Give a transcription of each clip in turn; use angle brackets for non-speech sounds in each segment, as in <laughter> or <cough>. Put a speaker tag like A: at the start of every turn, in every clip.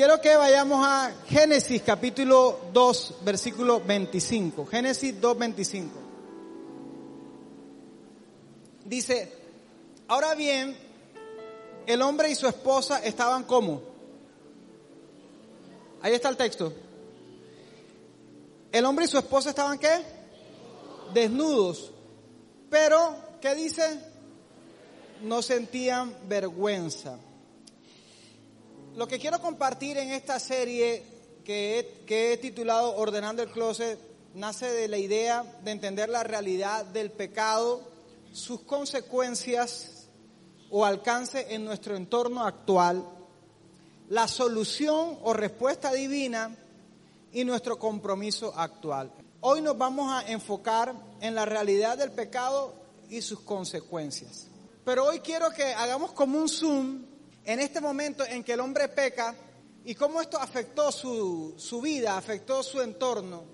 A: quiero que vayamos a Génesis capítulo 2, versículo 25. Génesis 2, 25. Dice, ahora bien, el hombre y su esposa estaban como. Ahí está el texto. El hombre y su esposa estaban qué? Desnudos. Pero, ¿qué dice? No sentían vergüenza. Lo que quiero compartir en esta serie que he, que he titulado Ordenando el Closet nace de la idea de entender la realidad del pecado, sus consecuencias o alcance en nuestro entorno actual, la solución o respuesta divina y nuestro compromiso actual. Hoy nos vamos a enfocar en la realidad del pecado y sus consecuencias. Pero hoy quiero que hagamos como un zoom en este momento en que el hombre peca y cómo esto afectó su, su vida, afectó su entorno.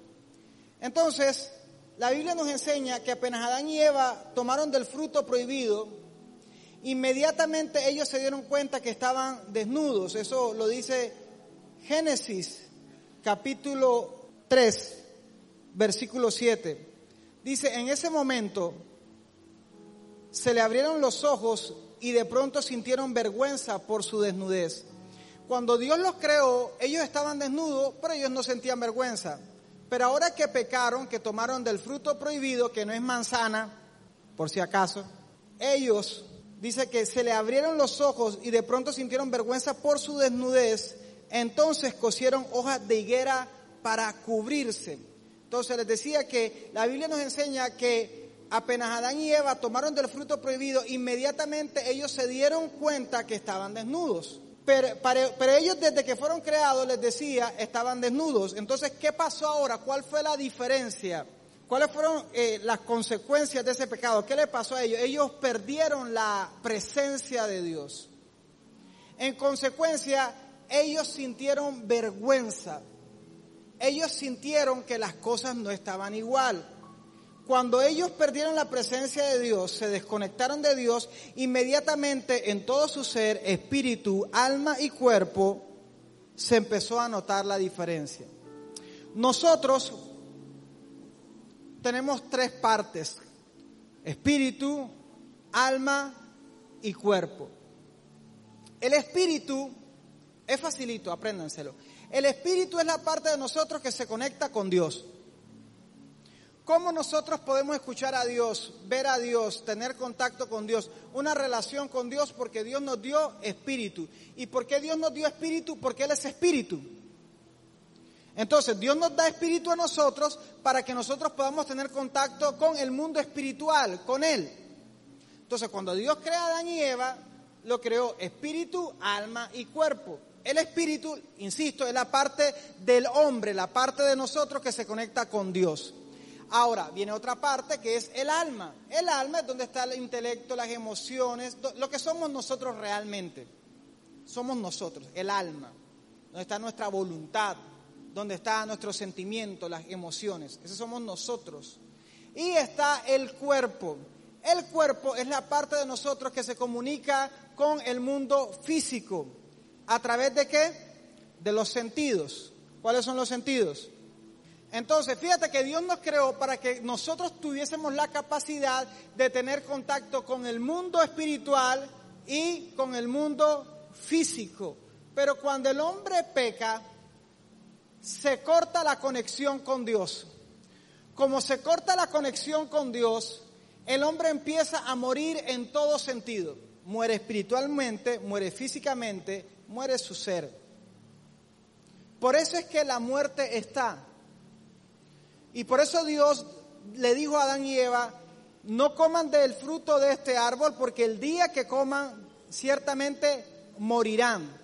A: Entonces, la Biblia nos enseña que apenas Adán y Eva tomaron del fruto prohibido, inmediatamente ellos se dieron cuenta que estaban desnudos. Eso lo dice Génesis capítulo 3, versículo 7. Dice, en ese momento se le abrieron los ojos y de pronto sintieron vergüenza por su desnudez. Cuando Dios los creó, ellos estaban desnudos, pero ellos no sentían vergüenza. Pero ahora que pecaron, que tomaron del fruto prohibido, que no es manzana, por si acaso, ellos, dice que se le abrieron los ojos y de pronto sintieron vergüenza por su desnudez, entonces cosieron hojas de higuera para cubrirse. Entonces les decía que la Biblia nos enseña que apenas Adán y Eva tomaron del fruto prohibido, inmediatamente ellos se dieron cuenta que estaban desnudos. Pero, para, ellos desde que fueron creados, les decía, estaban desnudos. Entonces, ¿qué pasó ahora? ¿Cuál fue la diferencia? ¿Cuáles fueron eh, las consecuencias de ese pecado? ¿Qué le pasó a ellos? Ellos perdieron la presencia de Dios. En consecuencia, ellos sintieron vergüenza. Ellos sintieron que las cosas no estaban igual. Cuando ellos perdieron la presencia de Dios, se desconectaron de Dios, inmediatamente en todo su ser, espíritu, alma y cuerpo, se empezó a notar la diferencia. Nosotros tenemos tres partes, espíritu, alma y cuerpo. El espíritu es facilito, apréndanselo. El espíritu es la parte de nosotros que se conecta con Dios. ¿Cómo nosotros podemos escuchar a Dios, ver a Dios, tener contacto con Dios, una relación con Dios? Porque Dios nos dio espíritu. ¿Y por qué Dios nos dio espíritu? Porque Él es espíritu. Entonces, Dios nos da espíritu a nosotros para que nosotros podamos tener contacto con el mundo espiritual, con Él. Entonces, cuando Dios crea a Adán y Eva, lo creó espíritu, alma y cuerpo. El espíritu, insisto, es la parte del hombre, la parte de nosotros que se conecta con Dios. Ahora, viene otra parte que es el alma. El alma es donde está el intelecto, las emociones, lo que somos nosotros realmente. Somos nosotros, el alma. Donde está nuestra voluntad, donde está nuestro sentimiento, las emociones. Ese somos nosotros. Y está el cuerpo. El cuerpo es la parte de nosotros que se comunica con el mundo físico. ¿A través de qué? De los sentidos. ¿Cuáles son los sentidos? Entonces, fíjate que Dios nos creó para que nosotros tuviésemos la capacidad de tener contacto con el mundo espiritual y con el mundo físico. Pero cuando el hombre peca, se corta la conexión con Dios. Como se corta la conexión con Dios, el hombre empieza a morir en todo sentido. Muere espiritualmente, muere físicamente, muere su ser. Por eso es que la muerte está. Y por eso Dios le dijo a Adán y Eva, no coman del fruto de este árbol porque el día que coman ciertamente morirán.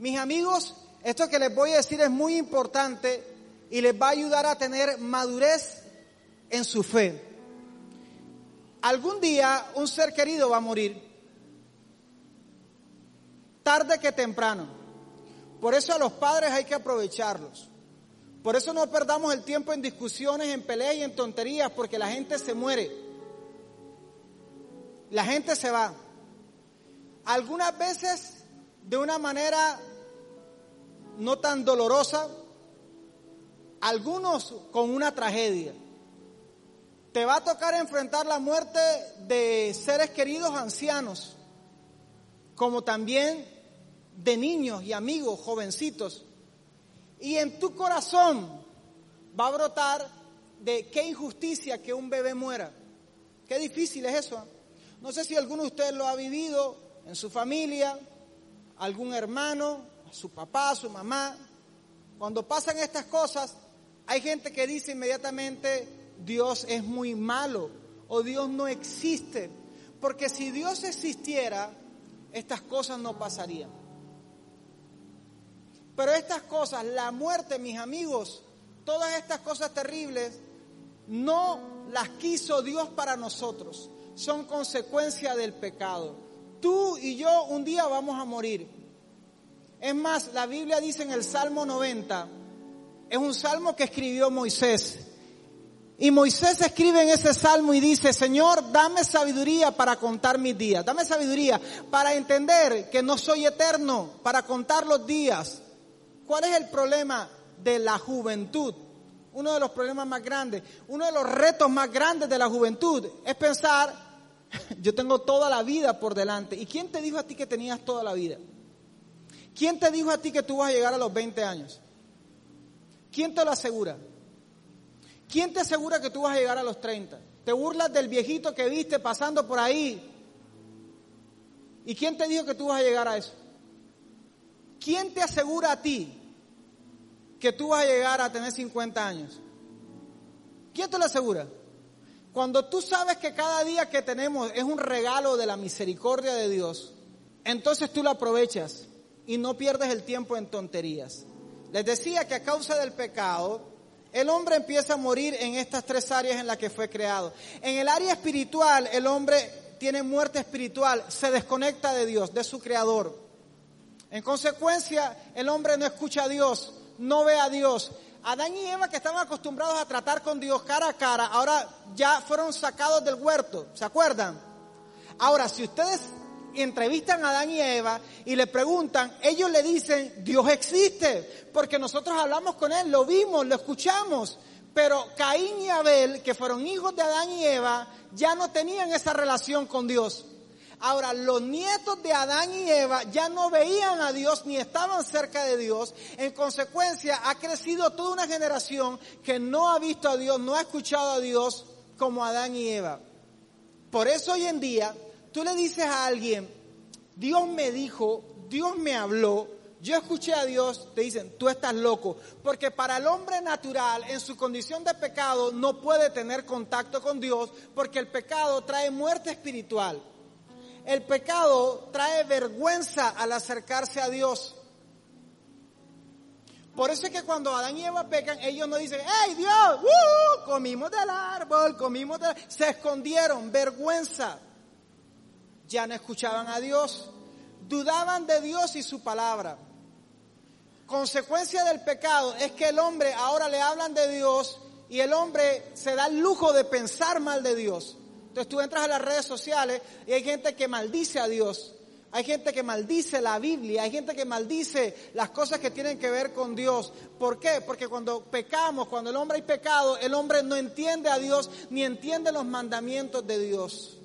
A: Mis amigos, esto que les voy a decir es muy importante y les va a ayudar a tener madurez en su fe. Algún día un ser querido va a morir, tarde que temprano. Por eso a los padres hay que aprovecharlos. Por eso no perdamos el tiempo en discusiones, en peleas y en tonterías, porque la gente se muere. La gente se va. Algunas veces de una manera no tan dolorosa, algunos con una tragedia. Te va a tocar enfrentar la muerte de seres queridos ancianos, como también de niños y amigos jovencitos. Y en tu corazón va a brotar de qué injusticia que un bebé muera. Qué difícil es eso. No sé si alguno de ustedes lo ha vivido en su familia, algún hermano, su papá, su mamá. Cuando pasan estas cosas, hay gente que dice inmediatamente, Dios es muy malo o Dios no existe. Porque si Dios existiera, estas cosas no pasarían. Pero estas cosas, la muerte, mis amigos, todas estas cosas terribles, no las quiso Dios para nosotros. Son consecuencia del pecado. Tú y yo un día vamos a morir. Es más, la Biblia dice en el Salmo 90, es un salmo que escribió Moisés. Y Moisés escribe en ese salmo y dice, Señor, dame sabiduría para contar mis días, dame sabiduría para entender que no soy eterno, para contar los días. ¿Cuál es el problema de la juventud? Uno de los problemas más grandes, uno de los retos más grandes de la juventud es pensar, <laughs> yo tengo toda la vida por delante. ¿Y quién te dijo a ti que tenías toda la vida? ¿Quién te dijo a ti que tú vas a llegar a los 20 años? ¿Quién te lo asegura? ¿Quién te asegura que tú vas a llegar a los 30? Te burlas del viejito que viste pasando por ahí. ¿Y quién te dijo que tú vas a llegar a eso? ¿Quién te asegura a ti que tú vas a llegar a tener 50 años? ¿Quién te lo asegura? Cuando tú sabes que cada día que tenemos es un regalo de la misericordia de Dios, entonces tú lo aprovechas y no pierdes el tiempo en tonterías. Les decía que a causa del pecado, el hombre empieza a morir en estas tres áreas en las que fue creado. En el área espiritual, el hombre tiene muerte espiritual, se desconecta de Dios, de su creador. En consecuencia, el hombre no escucha a Dios, no ve a Dios. Adán y Eva que estaban acostumbrados a tratar con Dios cara a cara, ahora ya fueron sacados del huerto, ¿se acuerdan? Ahora, si ustedes entrevistan a Adán y Eva y le preguntan, ellos le dicen, Dios existe, porque nosotros hablamos con Él, lo vimos, lo escuchamos. Pero Caín y Abel, que fueron hijos de Adán y Eva, ya no tenían esa relación con Dios. Ahora, los nietos de Adán y Eva ya no veían a Dios ni estaban cerca de Dios. En consecuencia, ha crecido toda una generación que no ha visto a Dios, no ha escuchado a Dios como Adán y Eva. Por eso hoy en día tú le dices a alguien, Dios me dijo, Dios me habló, yo escuché a Dios, te dicen, tú estás loco. Porque para el hombre natural, en su condición de pecado, no puede tener contacto con Dios, porque el pecado trae muerte espiritual. El pecado trae vergüenza al acercarse a Dios. Por eso es que cuando Adán y Eva pecan, ellos no dicen, ¡Hey Dios! Uh, comimos del árbol, comimos del... Se escondieron, vergüenza ya no escuchaban a Dios, dudaban de Dios y su palabra. Consecuencia del pecado es que el hombre ahora le hablan de Dios y el hombre se da el lujo de pensar mal de Dios. Entonces tú entras a las redes sociales y hay gente que maldice a Dios. Hay gente que maldice la Biblia, hay gente que maldice las cosas que tienen que ver con Dios. ¿Por qué? Porque cuando pecamos, cuando el hombre hay pecado, el hombre no entiende a Dios ni entiende los mandamientos de Dios.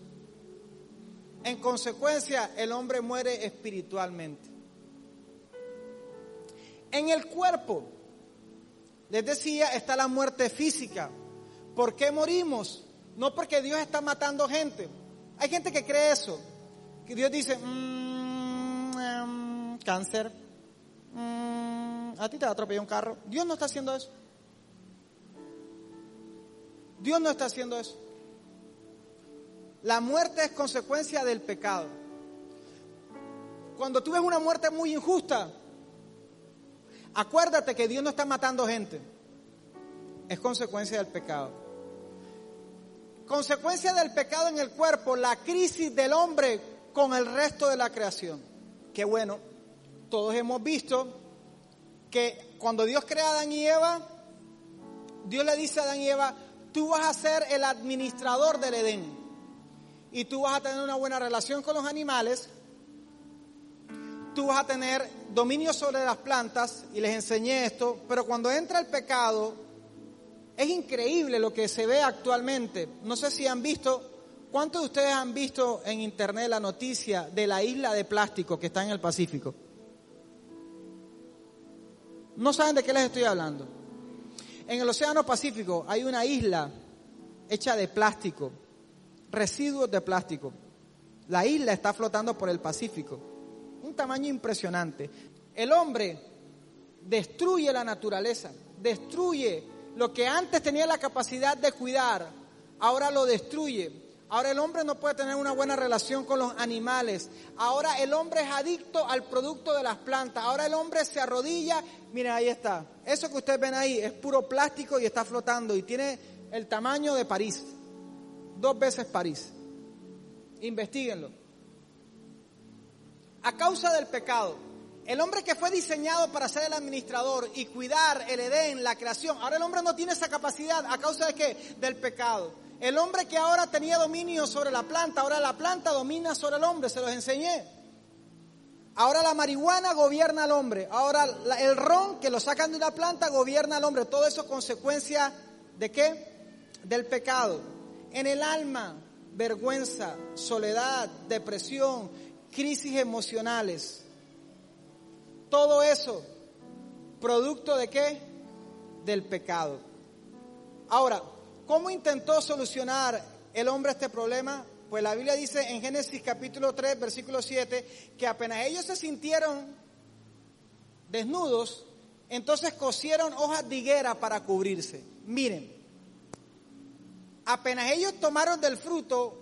A: En consecuencia, el hombre muere espiritualmente. En el cuerpo, les decía, está la muerte física. ¿Por qué morimos? No porque Dios está matando gente. Hay gente que cree eso. Que Dios dice, mm, em, cáncer, mm, a ti te va a atropellar un carro. Dios no está haciendo eso. Dios no está haciendo eso. La muerte es consecuencia del pecado. Cuando tú ves una muerte muy injusta, acuérdate que Dios no está matando gente. Es consecuencia del pecado. Consecuencia del pecado en el cuerpo, la crisis del hombre con el resto de la creación. Qué bueno, todos hemos visto que cuando Dios crea a Adán y Eva, Dios le dice a Adán y Eva, tú vas a ser el administrador del Edén y tú vas a tener una buena relación con los animales, tú vas a tener dominio sobre las plantas y les enseñé esto, pero cuando entra el pecado, es increíble lo que se ve actualmente. No sé si han visto, ¿cuántos de ustedes han visto en internet la noticia de la isla de plástico que está en el Pacífico? No saben de qué les estoy hablando. En el Océano Pacífico hay una isla hecha de plástico, residuos de plástico. La isla está flotando por el Pacífico. Un tamaño impresionante. El hombre destruye la naturaleza, destruye lo que antes tenía la capacidad de cuidar, ahora lo destruye. Ahora el hombre no puede tener una buena relación con los animales. Ahora el hombre es adicto al producto de las plantas. Ahora el hombre se arrodilla. Miren, ahí está. Eso que ustedes ven ahí es puro plástico y está flotando y tiene el tamaño de París. Dos veces París. Investíguenlo. A causa del pecado, el hombre que fue diseñado para ser el administrador y cuidar el Edén, la creación, ahora el hombre no tiene esa capacidad. ¿A causa de qué? Del pecado. El hombre que ahora tenía dominio sobre la planta, ahora la planta domina sobre el hombre, se los enseñé. Ahora la marihuana gobierna al hombre, ahora el ron que lo sacan de una planta gobierna al hombre. Todo eso consecuencia de qué? Del pecado. En el alma, vergüenza, soledad, depresión, crisis emocionales. Todo eso, producto de qué? Del pecado. Ahora, ¿Cómo intentó solucionar el hombre este problema? Pues la Biblia dice en Génesis capítulo 3, versículo 7, que apenas ellos se sintieron desnudos, entonces cosieron hojas de higuera para cubrirse. Miren, apenas ellos tomaron del fruto,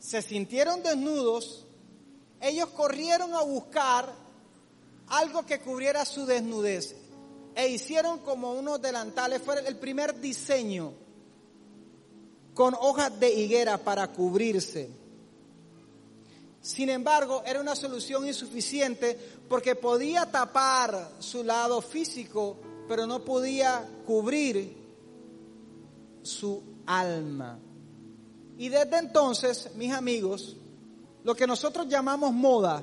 A: se sintieron desnudos, ellos corrieron a buscar algo que cubriera su desnudez e hicieron como unos delantales, fue el primer diseño con hojas de higuera para cubrirse. Sin embargo, era una solución insuficiente porque podía tapar su lado físico, pero no podía cubrir su alma. Y desde entonces, mis amigos, lo que nosotros llamamos moda,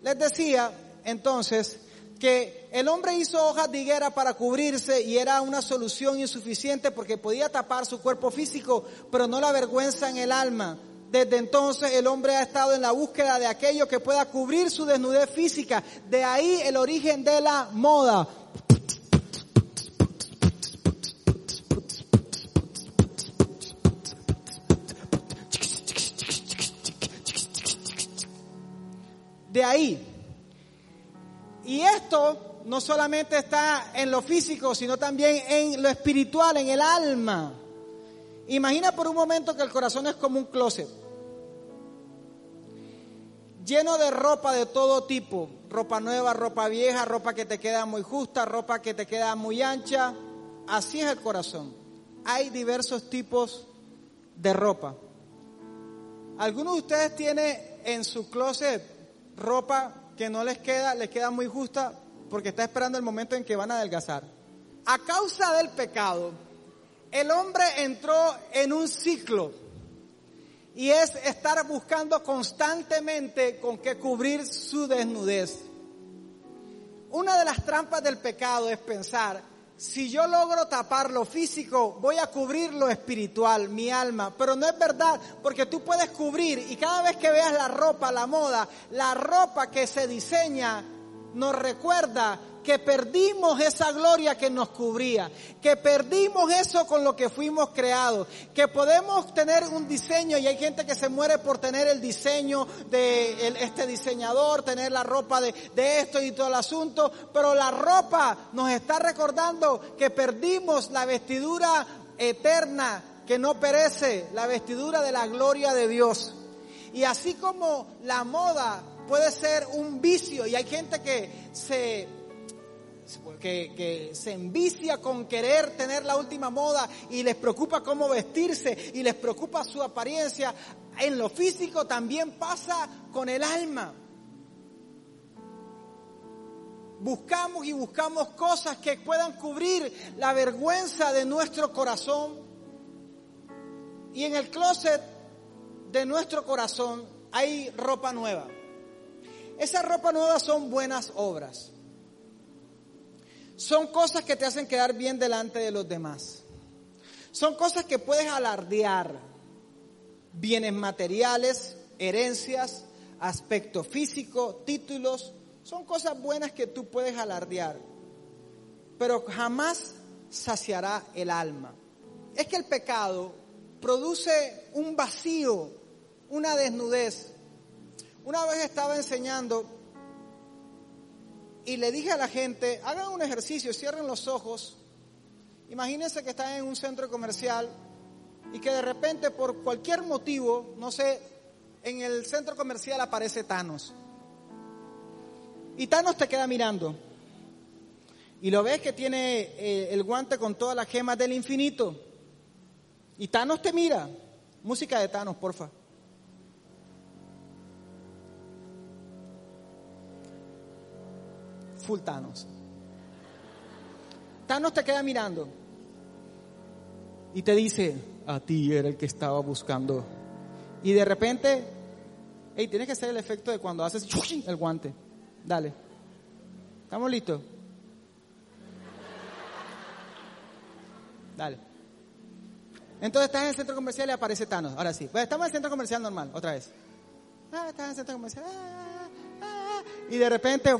A: les decía entonces que el hombre hizo hojas de higuera para cubrirse y era una solución insuficiente porque podía tapar su cuerpo físico, pero no la vergüenza en el alma. Desde entonces el hombre ha estado en la búsqueda de aquello que pueda cubrir su desnudez física. De ahí el origen de la moda. De ahí y esto no solamente está en lo físico, sino también en lo espiritual, en el alma. Imagina por un momento que el corazón es como un closet, lleno de ropa de todo tipo, ropa nueva, ropa vieja, ropa que te queda muy justa, ropa que te queda muy ancha. Así es el corazón. Hay diversos tipos de ropa. ¿Algunos de ustedes tienen en su closet ropa que no les queda, les queda muy justa porque está esperando el momento en que van a adelgazar. A causa del pecado, el hombre entró en un ciclo y es estar buscando constantemente con qué cubrir su desnudez. Una de las trampas del pecado es pensar, si yo logro tapar lo físico, voy a cubrir lo espiritual, mi alma. Pero no es verdad, porque tú puedes cubrir y cada vez que veas la ropa, la moda, la ropa que se diseña, nos recuerda que perdimos esa gloria que nos cubría, que perdimos eso con lo que fuimos creados, que podemos tener un diseño y hay gente que se muere por tener el diseño de este diseñador, tener la ropa de, esto y todo el asunto, pero la ropa nos está recordando que perdimos la vestidura eterna que no perece, la vestidura de la gloria de Dios. Y así como la moda puede ser un vicio y hay gente que se que, se envicia con querer tener la última moda y les preocupa cómo vestirse y les preocupa su apariencia. En lo físico también pasa con el alma. Buscamos y buscamos cosas que puedan cubrir la vergüenza de nuestro corazón. Y en el closet de nuestro corazón hay ropa nueva. Esa ropa nueva son buenas obras. Son cosas que te hacen quedar bien delante de los demás. Son cosas que puedes alardear. Bienes materiales, herencias, aspecto físico, títulos. Son cosas buenas que tú puedes alardear. Pero jamás saciará el alma. Es que el pecado produce un vacío, una desnudez. Una vez estaba enseñando y le dije a la gente, hagan un ejercicio, cierren los ojos. Imagínense que están en un centro comercial y que de repente por cualquier motivo, no sé, en el centro comercial aparece Thanos. Y Thanos te queda mirando. Y lo ves que tiene eh, el guante con todas las gemas del infinito. Y Thanos te mira. Música de Thanos, porfa. Full Thanos. Thanos te queda mirando. Y te dice, a ti era el que estaba buscando. Y de repente, hey, tienes que hacer el efecto de cuando haces el guante. Dale. ¿Estamos listos? Dale. Entonces estás en el centro comercial y aparece Thanos. Ahora sí. estamos en el centro comercial normal, otra vez. Ah, estás en el centro comercial. Ah, ah, ah. y de repente.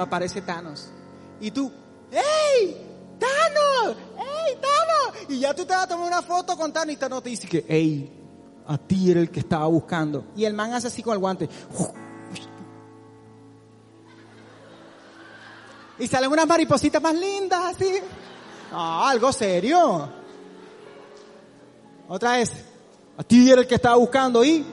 A: Aparece Thanos. Y tú, ¡Ey! ¡Thanos! ¡Ey, Thanos! Y ya tú te vas a tomar una foto con Thanos y Thanos te dice que, ¡Ey! A ti era el que estaba buscando. Y el man hace así con el guante. Y salen unas maripositas más lindas así. Ah, algo serio. Otra vez. A ti era el que estaba buscando y...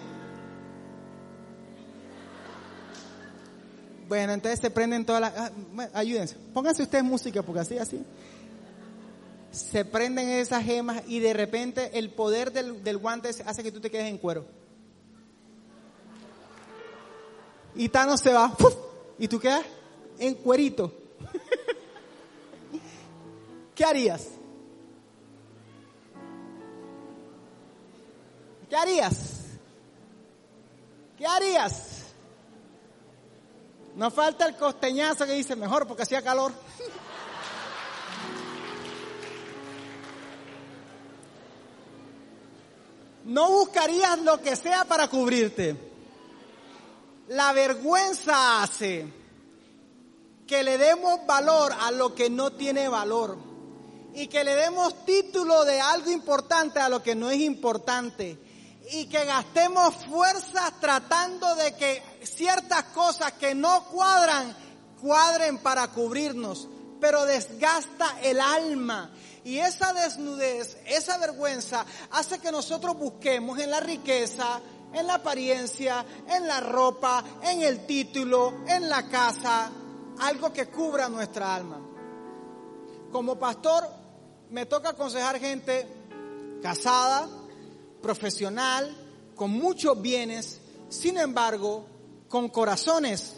A: Bueno, entonces se prenden todas las... Ah, ayúdense. Pónganse ustedes música porque así, así se prenden esas gemas y de repente el poder del, guante hace que tú te quedes en cuero. Y Thanos se va, y tú quedas en cuerito. <laughs> ¿Qué harías? ¿Qué harías? ¿Qué harías? No falta el costeñazo que dice mejor porque hacía calor. no buscarías lo que sea para cubrirte. La vergüenza hace que le demos valor a lo que no tiene valor y que le demos título de algo importante a lo que no es importante y que gastemos fuerzas tratando de que ciertas cosas que no cuadran cuadren para cubrirnos, pero desgasta el alma y esa desnudez, esa vergüenza hace que nosotros busquemos en la riqueza, en la apariencia, en la ropa, en el título, en la casa, algo que cubra nuestra alma. Como pastor me toca aconsejar gente casada, profesional, con muchos bienes, sin embargo, con corazones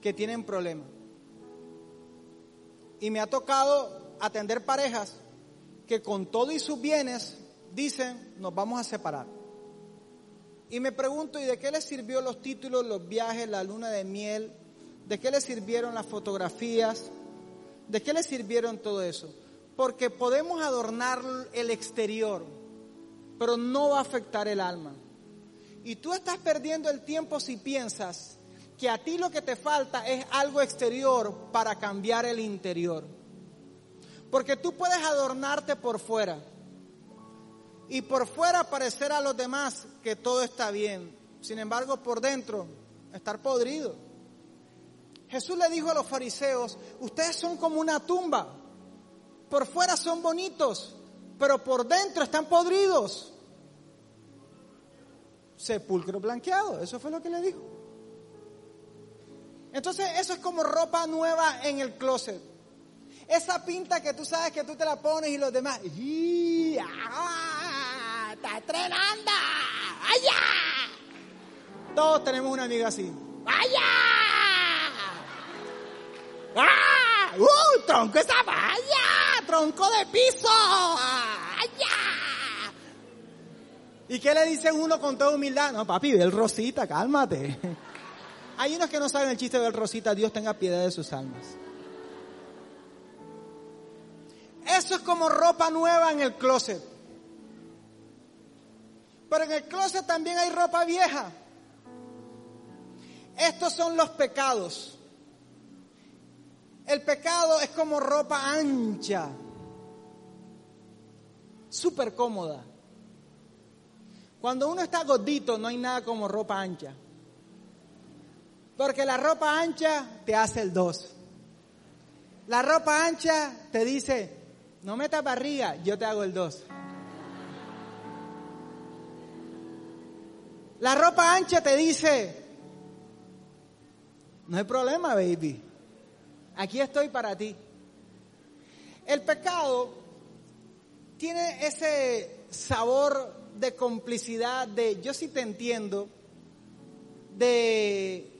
A: que tienen problemas. Y me ha tocado atender parejas que con todo y sus bienes dicen, nos vamos a separar. Y me pregunto, ¿y de qué les sirvió los títulos, los viajes, la luna de miel? ¿De qué les sirvieron las fotografías? ¿De qué les sirvieron todo eso? Porque podemos adornar el exterior, pero no va a afectar el alma. Y tú estás perdiendo el tiempo si piensas que a ti lo que te falta es algo exterior para cambiar el interior. Porque tú puedes adornarte por fuera y por fuera parecer a los demás que todo está bien. Sin embargo, por dentro, estar podrido. Jesús le dijo a los fariseos, ustedes son como una tumba. Por fuera son bonitos, pero por dentro están podridos. Sepulcro blanqueado, eso fue lo que le dijo. Entonces eso es como ropa nueva en el closet. Esa pinta que tú sabes que tú te la pones y los demás, ¡Ah! ¡Está estrenando! ¡Vaya! Todos tenemos una amiga así. ¡Vaya! ¡Ah! ¡Uh! ¡Tronco esa valla! ¡Tronco de piso! ¡Allá! ¿Y qué le dicen uno con toda humildad? No, papi, ve el Rosita, cálmate. Hay unos que no saben el chiste del Rosita, Dios tenga piedad de sus almas. Eso es como ropa nueva en el closet. Pero en el closet también hay ropa vieja. Estos son los pecados. El pecado es como ropa ancha, súper cómoda. Cuando uno está gordito no hay nada como ropa ancha. Porque la ropa ancha te hace el dos. La ropa ancha te dice, no metas barriga, yo te hago el dos. La ropa ancha te dice, no hay problema, baby. Aquí estoy para ti. El pecado tiene ese sabor de complicidad, de yo sí te entiendo, de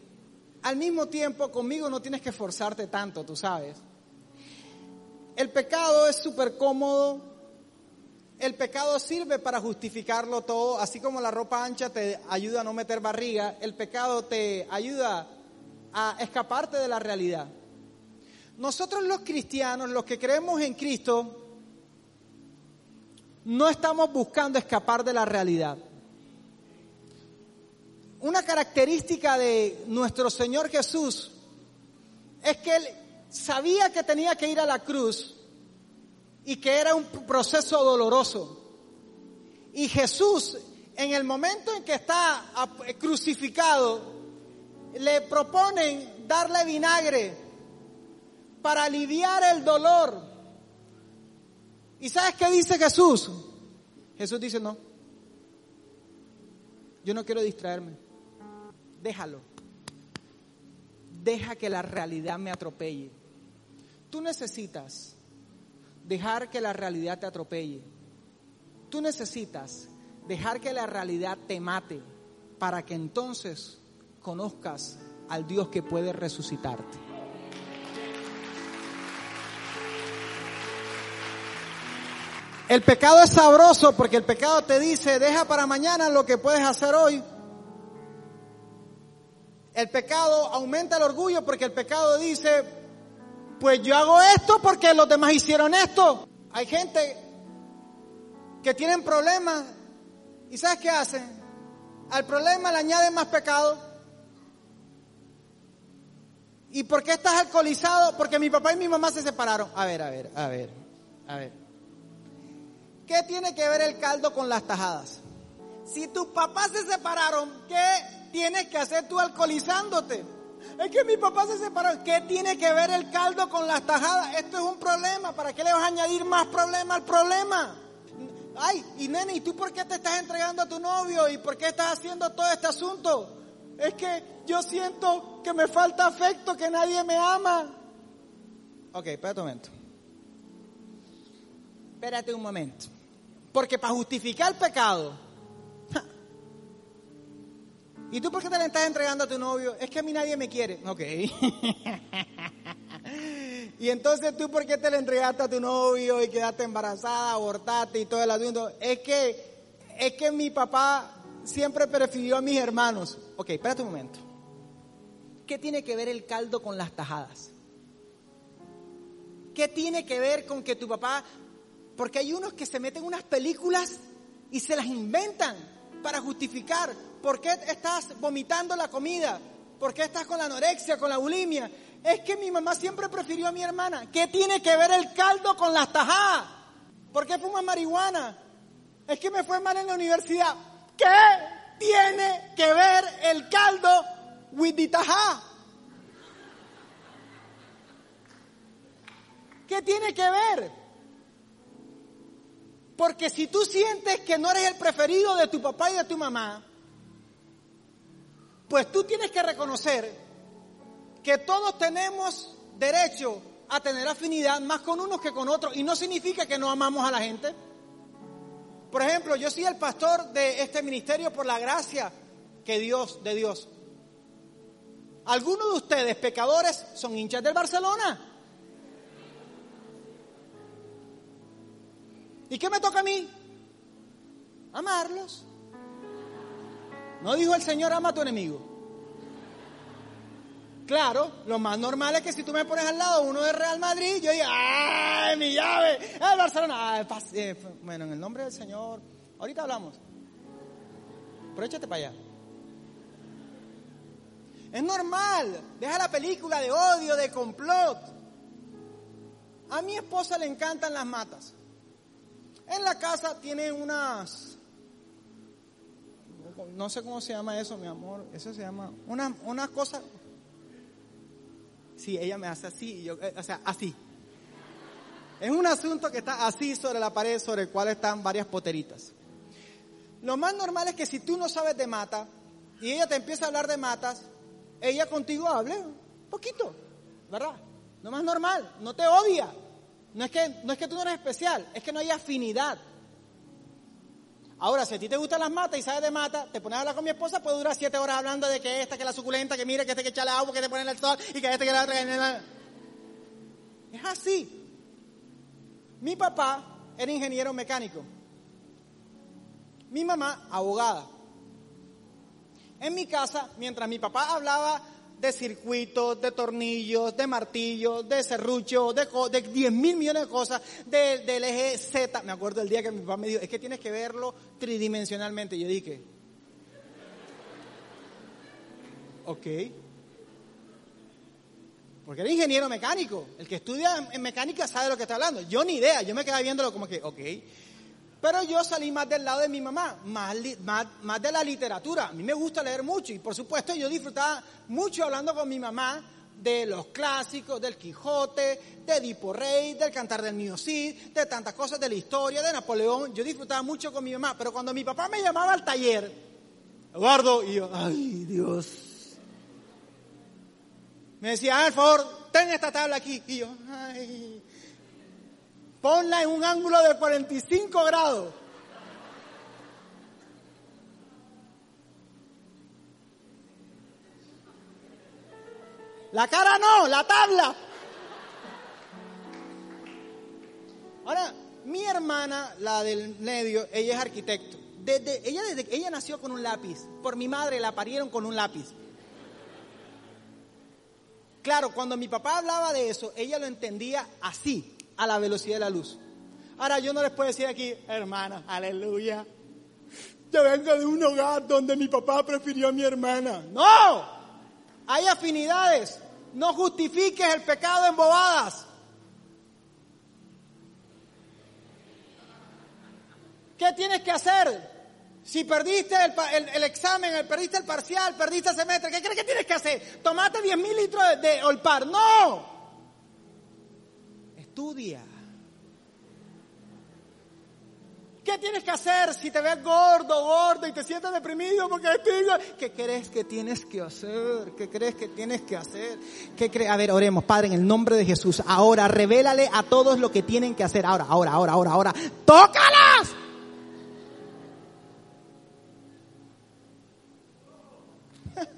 A: al mismo tiempo conmigo no tienes que esforzarte tanto, tú sabes. El pecado es súper cómodo. El pecado sirve para justificarlo todo, así como la ropa ancha te ayuda a no meter barriga, el pecado te ayuda a escaparte de la realidad. Nosotros los cristianos, los que creemos en Cristo, no estamos buscando escapar de la realidad. Una característica de nuestro Señor Jesús es que Él sabía que tenía que ir a la cruz y que era un proceso doloroso. Y Jesús, en el momento en que está crucificado, le proponen darle vinagre para aliviar el dolor. ¿Y sabes qué dice Jesús? Jesús dice, no, yo no quiero distraerme, déjalo, deja que la realidad me atropelle. Tú necesitas dejar que la realidad te atropelle. Tú necesitas dejar que la realidad te mate para que entonces conozcas al Dios que puede resucitarte. El pecado es sabroso porque el pecado te dice, deja para mañana lo que puedes hacer hoy. El pecado aumenta el orgullo porque el pecado dice, pues yo hago esto porque los demás hicieron esto. Hay gente que tienen problemas y ¿sabes qué hacen? Al problema le añaden más pecado. ¿Y por qué estás alcoholizado? Porque mi papá y mi mamá se separaron. A ver, a ver, a ver, a ver. ¿Qué tiene que ver el caldo con las tajadas? Si tus papás se separaron, ¿qué tienes que hacer tú alcoholizándote? Es que mi papá se separó. ¿Qué tiene que ver el caldo con las tajadas? Esto es un problema. ¿Para qué le vas a añadir más problema al problema? Ay, y nene, ¿y tú por qué te estás entregando a tu novio? ¿Y por qué estás haciendo todo este asunto? Es que yo siento que me falta afecto, que nadie me ama. Ok, espérate un momento. Espérate un momento. Porque para justificar el pecado. ¿Y tú por qué te le estás entregando a tu novio? Es que a mí nadie me quiere. Ok. <laughs> y entonces tú por qué te le entregaste a tu novio y quedaste embarazada, abortaste y todo el asunto. Es que, es que mi papá siempre prefirió a mis hermanos. Ok, espérate un momento. ¿Qué tiene que ver el caldo con las tajadas? ¿Qué tiene que ver con que tu papá... Porque hay unos que se meten unas películas y se las inventan para justificar por qué estás vomitando la comida, por qué estás con la anorexia, con la bulimia. Es que mi mamá siempre prefirió a mi hermana. ¿Qué tiene que ver el caldo con las tajadas? ¿Por qué fuma marihuana? Es que me fue mal en la universidad. ¿Qué tiene que ver el caldo with the tajá? ¿Qué tiene que ver? Porque si tú sientes que no eres el preferido de tu papá y de tu mamá, pues tú tienes que reconocer que todos tenemos derecho a tener afinidad más con unos que con otros. Y no significa que no amamos a la gente. Por ejemplo, yo soy el pastor de este ministerio por la gracia que Dios, de Dios. Algunos de ustedes, pecadores, son hinchas del Barcelona. ¿Y qué me toca a mí? Amarlos. ¿No dijo el Señor ama a tu enemigo? Claro, lo más normal es que si tú me pones al lado uno de Real Madrid, yo diga, ¡ay, mi llave! ¡El Barcelona! Eh, bueno, en el nombre del Señor, ahorita hablamos. Pero échate para allá. Es normal, deja la película de odio, de complot. A mi esposa le encantan las matas. En la casa tiene unas, no sé cómo se llama eso, mi amor, eso se llama, unas una cosas Sí, ella me hace así, yo, eh, o sea, así. Es un asunto que está así sobre la pared sobre el cual están varias poteritas. Lo más normal es que si tú no sabes de mata y ella te empieza a hablar de matas, ella contigo hable un poquito, ¿verdad? Lo más normal, no te odia. No es que, no es que tú no eres especial, es que no hay afinidad. Ahora, si a ti te gustan las matas y sabes de mata, te pones a hablar con mi esposa, puede durar siete horas hablando de que esta, que la suculenta, que mire, que este que echarle agua, que te pone el sol y que este que la otra. Es así. Mi papá era ingeniero mecánico. Mi mamá, abogada. En mi casa, mientras mi papá hablaba de circuitos, de tornillos, de martillos, de serruchos, de, de 10 mil millones de cosas, del eje Z. Me acuerdo el día que mi papá me dijo, es que tienes que verlo tridimensionalmente. Yo dije, ok. Porque era ingeniero mecánico. El que estudia en mecánica sabe de lo que está hablando. Yo ni idea, yo me quedaba viéndolo como que, ok. Pero yo salí más del lado de mi mamá, más, de la literatura. A mí me gusta leer mucho y por supuesto yo disfrutaba mucho hablando con mi mamá de los clásicos, del Quijote, de Edipo Rey, del Cantar del Mío Cid, de tantas cosas de la historia, de Napoleón. Yo disfrutaba mucho con mi mamá, pero cuando mi papá me llamaba al taller, Eduardo, y yo, ay Dios, me decía, por favor, ten esta tabla aquí. Y yo, ay, Ponla en un ángulo de 45 grados. La cara no, la tabla. Ahora, mi hermana, la del medio, ella es arquitecto. Desde, ella, desde, ella nació con un lápiz. Por mi madre la parieron con un lápiz. Claro, cuando mi papá hablaba de eso, ella lo entendía así a la velocidad de la luz. Ahora yo no les puedo decir aquí, hermana, aleluya. Yo vengo de un hogar donde mi papá prefirió a mi hermana. No, hay afinidades. No justifiques el pecado en bobadas. ¿Qué tienes que hacer? Si perdiste el, examen, perdiste el parcial, perdiste el semestre, ¿qué crees que tienes que hacer? Tomate 10 mil litros de Olpar. No estudia. ¿Qué tienes que hacer si te ves gordo, gordo y te sientes deprimido porque estoy... ¿Qué crees que tienes que hacer? ¿Qué crees que tienes que hacer? ¿Qué cre... A ver, oremos, Padre, en el nombre de Jesús. Ahora, revélale a todos lo que tienen que hacer. Ahora, ahora, ahora, ahora, ahora. ¡Tócalas! <laughs>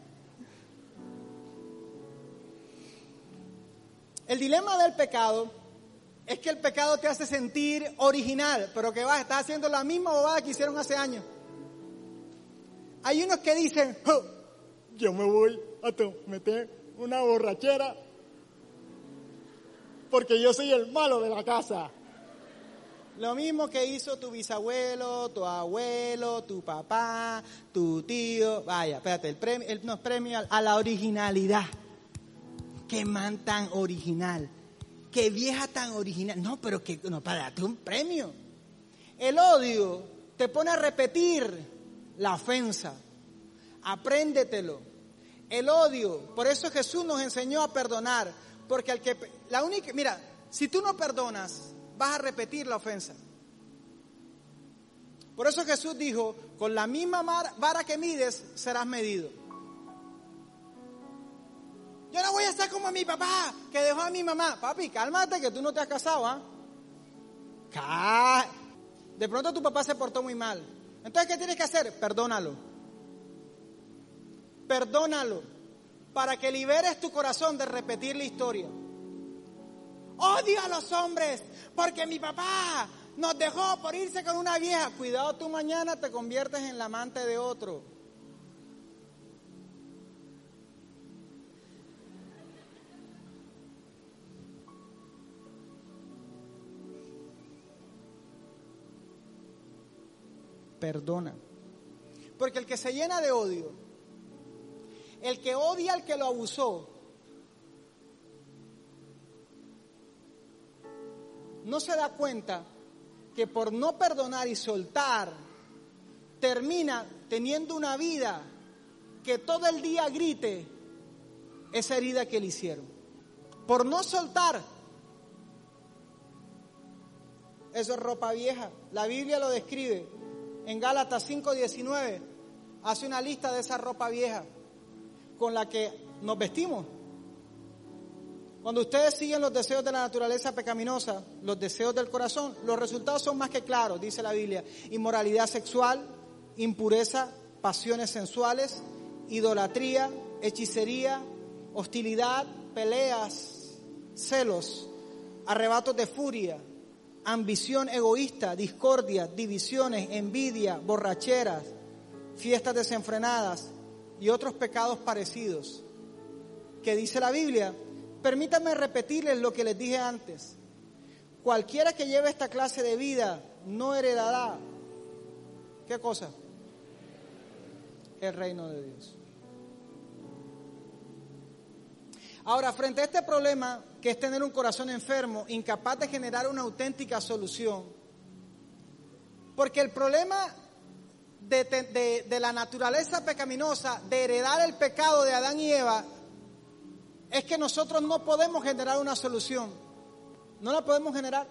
A: El dilema del pecado es que el pecado te hace sentir original, pero que vas, estás haciendo la misma bobada que hicieron hace años. Hay unos que dicen, yo me voy a meter una borrachera porque yo soy el malo de la casa. Lo mismo que hizo tu bisabuelo, tu abuelo, tu papá, tu tío. Vaya, espérate, el premio, el, premio a la originalidad. Qué man tan original qué vieja tan original. No, pero que, no, para darte un premio. El odio te pone a repetir la ofensa. Apréndetelo. El odio, por eso Jesús nos enseñó a perdonar, porque al que la única, mira, si tú no perdonas, vas a repetir la ofensa. Por eso Jesús dijo, con la misma vara que mides serás medido. Yo no voy a estar como mi papá, que dejó a mi mamá. Papi, cálmate que tú no te has casado, ¿ah? De pronto tu papá se portó muy mal. Entonces, ¿qué tienes que hacer? Perdónalo. Perdónalo. para que liberes tu corazón de repetir la historia. Odio a los hombres porque mi papá nos dejó por irse con una vieja. Cuidado, tú mañana te conviertes en la amante de otro. Perdona. Porque el que se llena de odio, el que odia al que lo abusó, no se da cuenta que por no perdonar y soltar, termina teniendo una vida que todo el día grite esa herida que le hicieron. Por no soltar, eso es ropa vieja. La Biblia lo describe en Gálatas 5:19. Hace una lista de esa ropa vieja con la que nos vestimos. Cuando ustedes siguen los deseos de la naturaleza pecaminosa, los deseos del corazón, los resultados son más que claros, dice la Biblia. Inmoralidad sexual, impureza, pasiones sensuales, idolatría, hechicería, hostilidad, peleas, celos, arrebatos de furia, ambición egoísta, discordia, divisiones, envidia, borracheras, fiestas desenfrenadas y otros pecados parecidos. Que dice la Biblia Permítanme repetirles lo que les dije antes. Cualquiera que lleve esta clase de vida no heredará, ¿qué cosa? El reino de Dios. Ahora, frente a este problema, que es tener un corazón enfermo, incapaz de generar una auténtica solución, porque el problema de, la naturaleza pecaminosa, de heredar el pecado de Adán y Eva, es que nosotros no podemos generar una solución. No la podemos generar.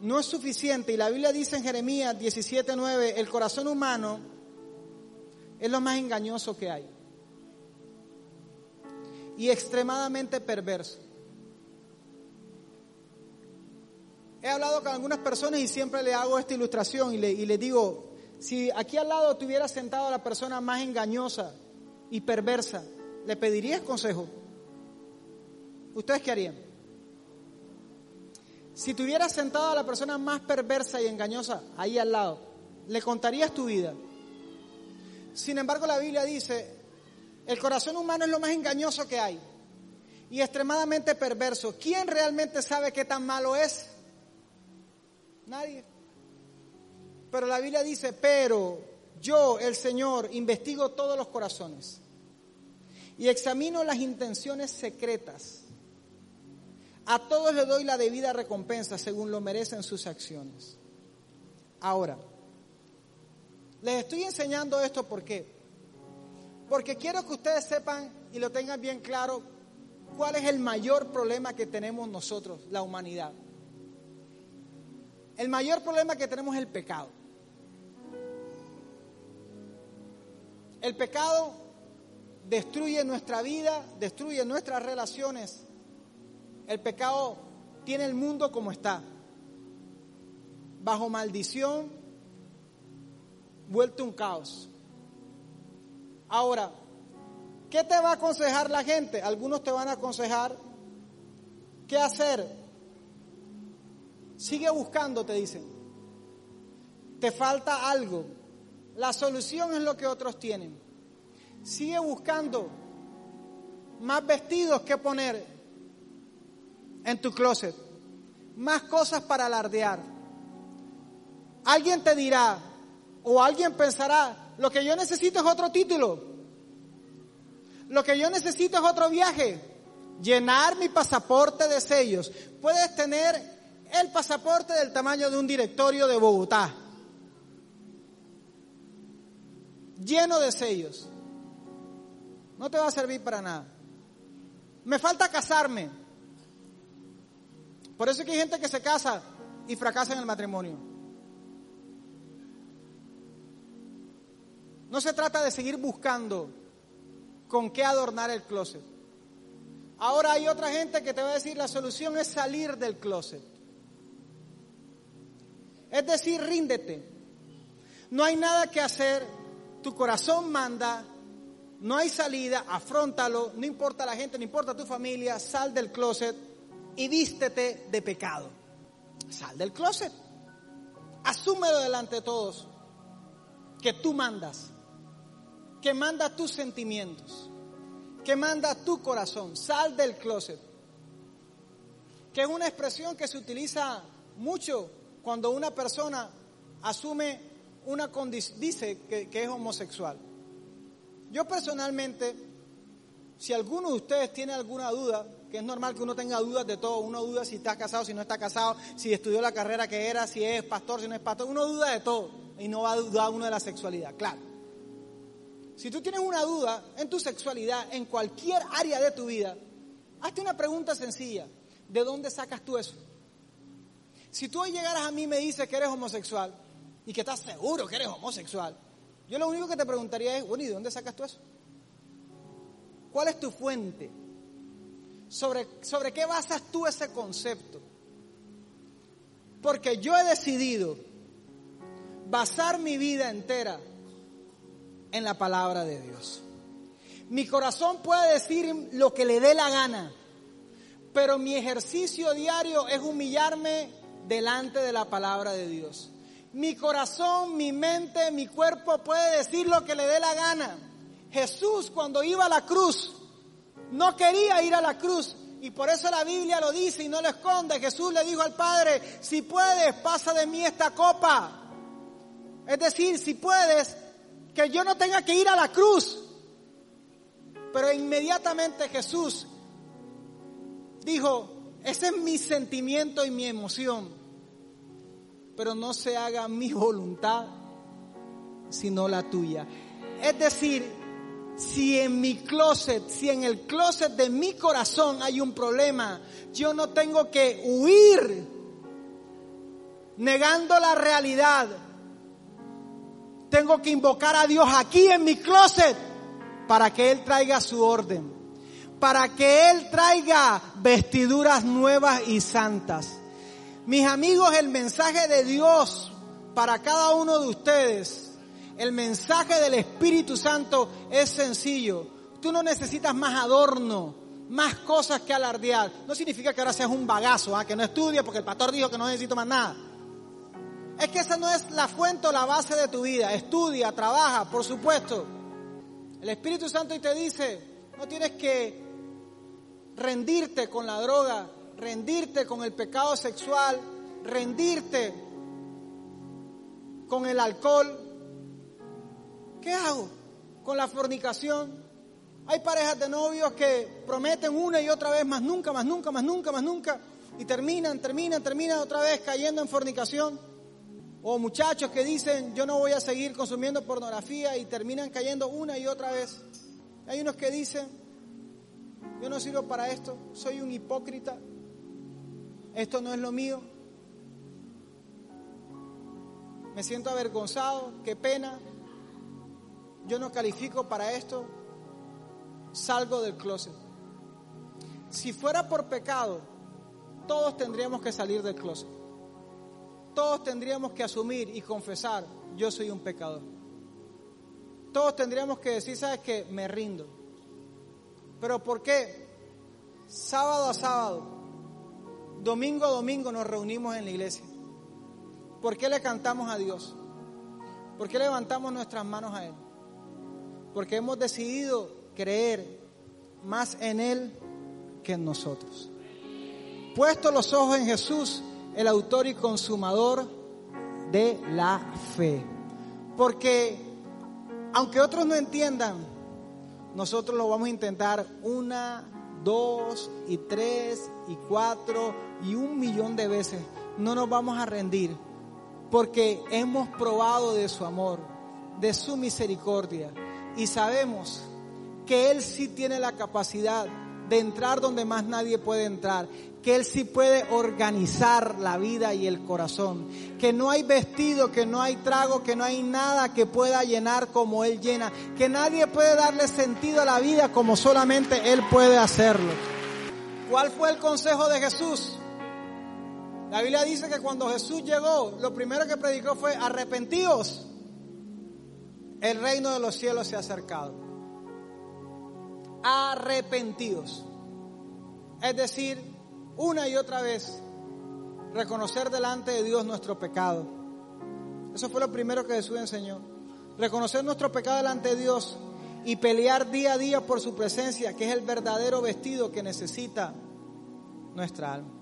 A: No es suficiente. Y la Biblia dice en Jeremías 17:9, el corazón humano es lo más engañoso que hay. Y extremadamente perverso. He hablado con algunas personas y siempre le hago esta ilustración y le, digo, si aquí al lado tuviera sentado a la persona más engañosa y perversa, ¿le pedirías consejo? ¿ustedes qué harían? Si tuvieras sentado a la persona más perversa y engañosa ahí al lado, le contarías tu vida. Sin embargo, la Biblia dice, el corazón humano es lo más engañoso que hay y extremadamente perverso. ¿Quién realmente sabe qué tan malo es? Nadie. Pero la Biblia dice, pero yo, el Señor, investigo todos los corazones y examino las intenciones secretas a todos le doy la debida recompensa según lo merecen sus acciones. Ahora, les estoy enseñando esto ¿por qué? Porque quiero que ustedes sepan y lo tengan bien claro cuál es el mayor problema que tenemos nosotros, la humanidad. El mayor problema que tenemos es el pecado. El pecado destruye nuestra vida, destruye nuestras relaciones el pecado tiene el mundo como está, bajo maldición, vuelto un caos. Ahora, ¿qué te va a aconsejar la gente? Algunos te van a aconsejar qué hacer. Sigue buscando, te dicen. Te falta algo. La solución es lo que otros tienen. Sigue buscando más vestidos que poner en tu closet. Más cosas para alardear. Alguien te dirá o alguien pensará, lo que yo necesito es otro título. Lo que yo necesito es otro viaje. Llenar mi pasaporte de sellos. Puedes tener el pasaporte del tamaño de un directorio de Bogotá. Lleno de sellos. No te va a servir para nada. Me falta casarme. Por eso es que hay gente que se casa y fracasa en el matrimonio. No se trata de seguir buscando con qué adornar el closet. Ahora hay otra gente que te va a decir la solución es salir del closet. Es decir, ríndete. No hay nada que hacer, tu corazón manda no hay salida, afrontalo, no importa la gente, no importa tu familia, sal del closet y vístete de pecado. Sal del closet. Asúmelo delante de todos que tú mandas, que manda tus sentimientos, que manda tu corazón. Sal del closet. Que es una expresión que se utiliza mucho cuando una persona asume una condición, dice que, es homosexual. Yo personalmente, si alguno de ustedes tiene alguna duda, que es normal que uno tenga dudas de todo, uno duda si está casado, si no está casado, si estudió la carrera que era, si es pastor, si no es pastor, uno duda de todo y no va a dudar uno de la sexualidad, claro. Si tú tienes una duda en tu sexualidad, en cualquier área de tu vida, hazte una pregunta sencilla, ¿de dónde sacas tú eso? Si tú hoy llegaras a mí y me dices que eres homosexual y que estás seguro que eres homosexual, yo lo único que te preguntaría es, bueno, ¿y de dónde sacas tú eso? ¿Cuál es tu fuente? ¿Sobre, sobre qué basas tú ese concepto? Porque yo he decidido basar mi vida entera en la palabra de Dios. Mi corazón puede decir lo que le dé la gana, pero mi ejercicio diario es humillarme delante de la palabra de Dios. Mi corazón, mi mente, mi cuerpo puede decir lo que le dé la gana. Jesús cuando iba a la cruz, no quería ir a la cruz. Y por eso la Biblia lo dice y no lo esconde. Jesús le dijo al Padre, si puedes, pasa de mí esta copa. Es decir, si puedes, que yo no tenga que ir a la cruz. Pero inmediatamente Jesús dijo, ese es mi sentimiento y mi emoción. Pero no se haga mi voluntad, sino la tuya. Es decir, si en mi closet, si en el closet de mi corazón hay un problema, yo no tengo que huir negando la realidad. Tengo que invocar a Dios aquí en mi closet para que Él traiga su orden, para que Él traiga vestiduras nuevas y santas. Mis amigos, el mensaje de Dios para cada uno de ustedes el mensaje del Espíritu Santo es sencillo. Tú no necesitas más adorno, más cosas que alardear. No significa que ahora seas un bagazo, ¿ah? que no estudies porque el pastor dijo que no necesito más nada. Es que esa no es la fuente o la base de tu vida. Estudia, trabaja, por supuesto. El Espíritu Santo te dice, no tienes que rendirte con la droga, rendirte con el pecado sexual, rendirte con el alcohol, ¿Qué hago con la fornicación? Hay parejas de novios que prometen una y otra vez más nunca, más nunca, más nunca, más nunca, y terminan, terminan, terminan otra vez cayendo en fornicación. O muchachos que dicen yo no voy a seguir consumiendo pornografía y terminan cayendo una y otra vez. Hay unos que dicen yo no sirvo para esto, soy un hipócrita, esto no es lo mío. Me siento avergonzado, qué pena, yo no califico para esto, salgo del closet. Si fuera por pecado, todos tendríamos que salir del closet. Todos tendríamos que asumir y confesar, yo soy un pecador. Todos tendríamos que decir, ¿sabes qué? Me rindo. Pero ¿por qué? Sábado a sábado, domingo a domingo nos reunimos en la iglesia. ¿Por qué le cantamos a Dios? ¿Por qué levantamos nuestras manos a Él? porque hemos decidido creer más en Él que en nosotros. Puesto los ojos en Jesús, el autor y consumador de la fe. Porque aunque otros no entiendan, nosotros lo vamos a intentar una, dos y tres y cuatro y un millón de veces. No nos vamos a rendir porque hemos probado de su amor, de su misericordia y sabemos que Él sí tiene la capacidad de entrar donde más nadie puede entrar, que Él sí puede organizar la vida y el corazón, que no hay vestido, que no hay trago, que no hay nada que pueda llenar como Él llena, que nadie puede darle sentido a la vida como solamente Él puede hacerlo. ¿Cuál fue el consejo de Jesús? La Biblia dice que cuando Jesús llegó, lo primero que predicó fue arrepentíos el reino de los cielos se ha acercado. Arrepentidos. Es decir, una y otra vez, reconocer delante de Dios nuestro pecado. Eso fue lo primero que Jesús enseñó. Reconocer nuestro pecado delante de Dios y pelear día a día por su presencia, que es el verdadero vestido que necesita nuestra alma.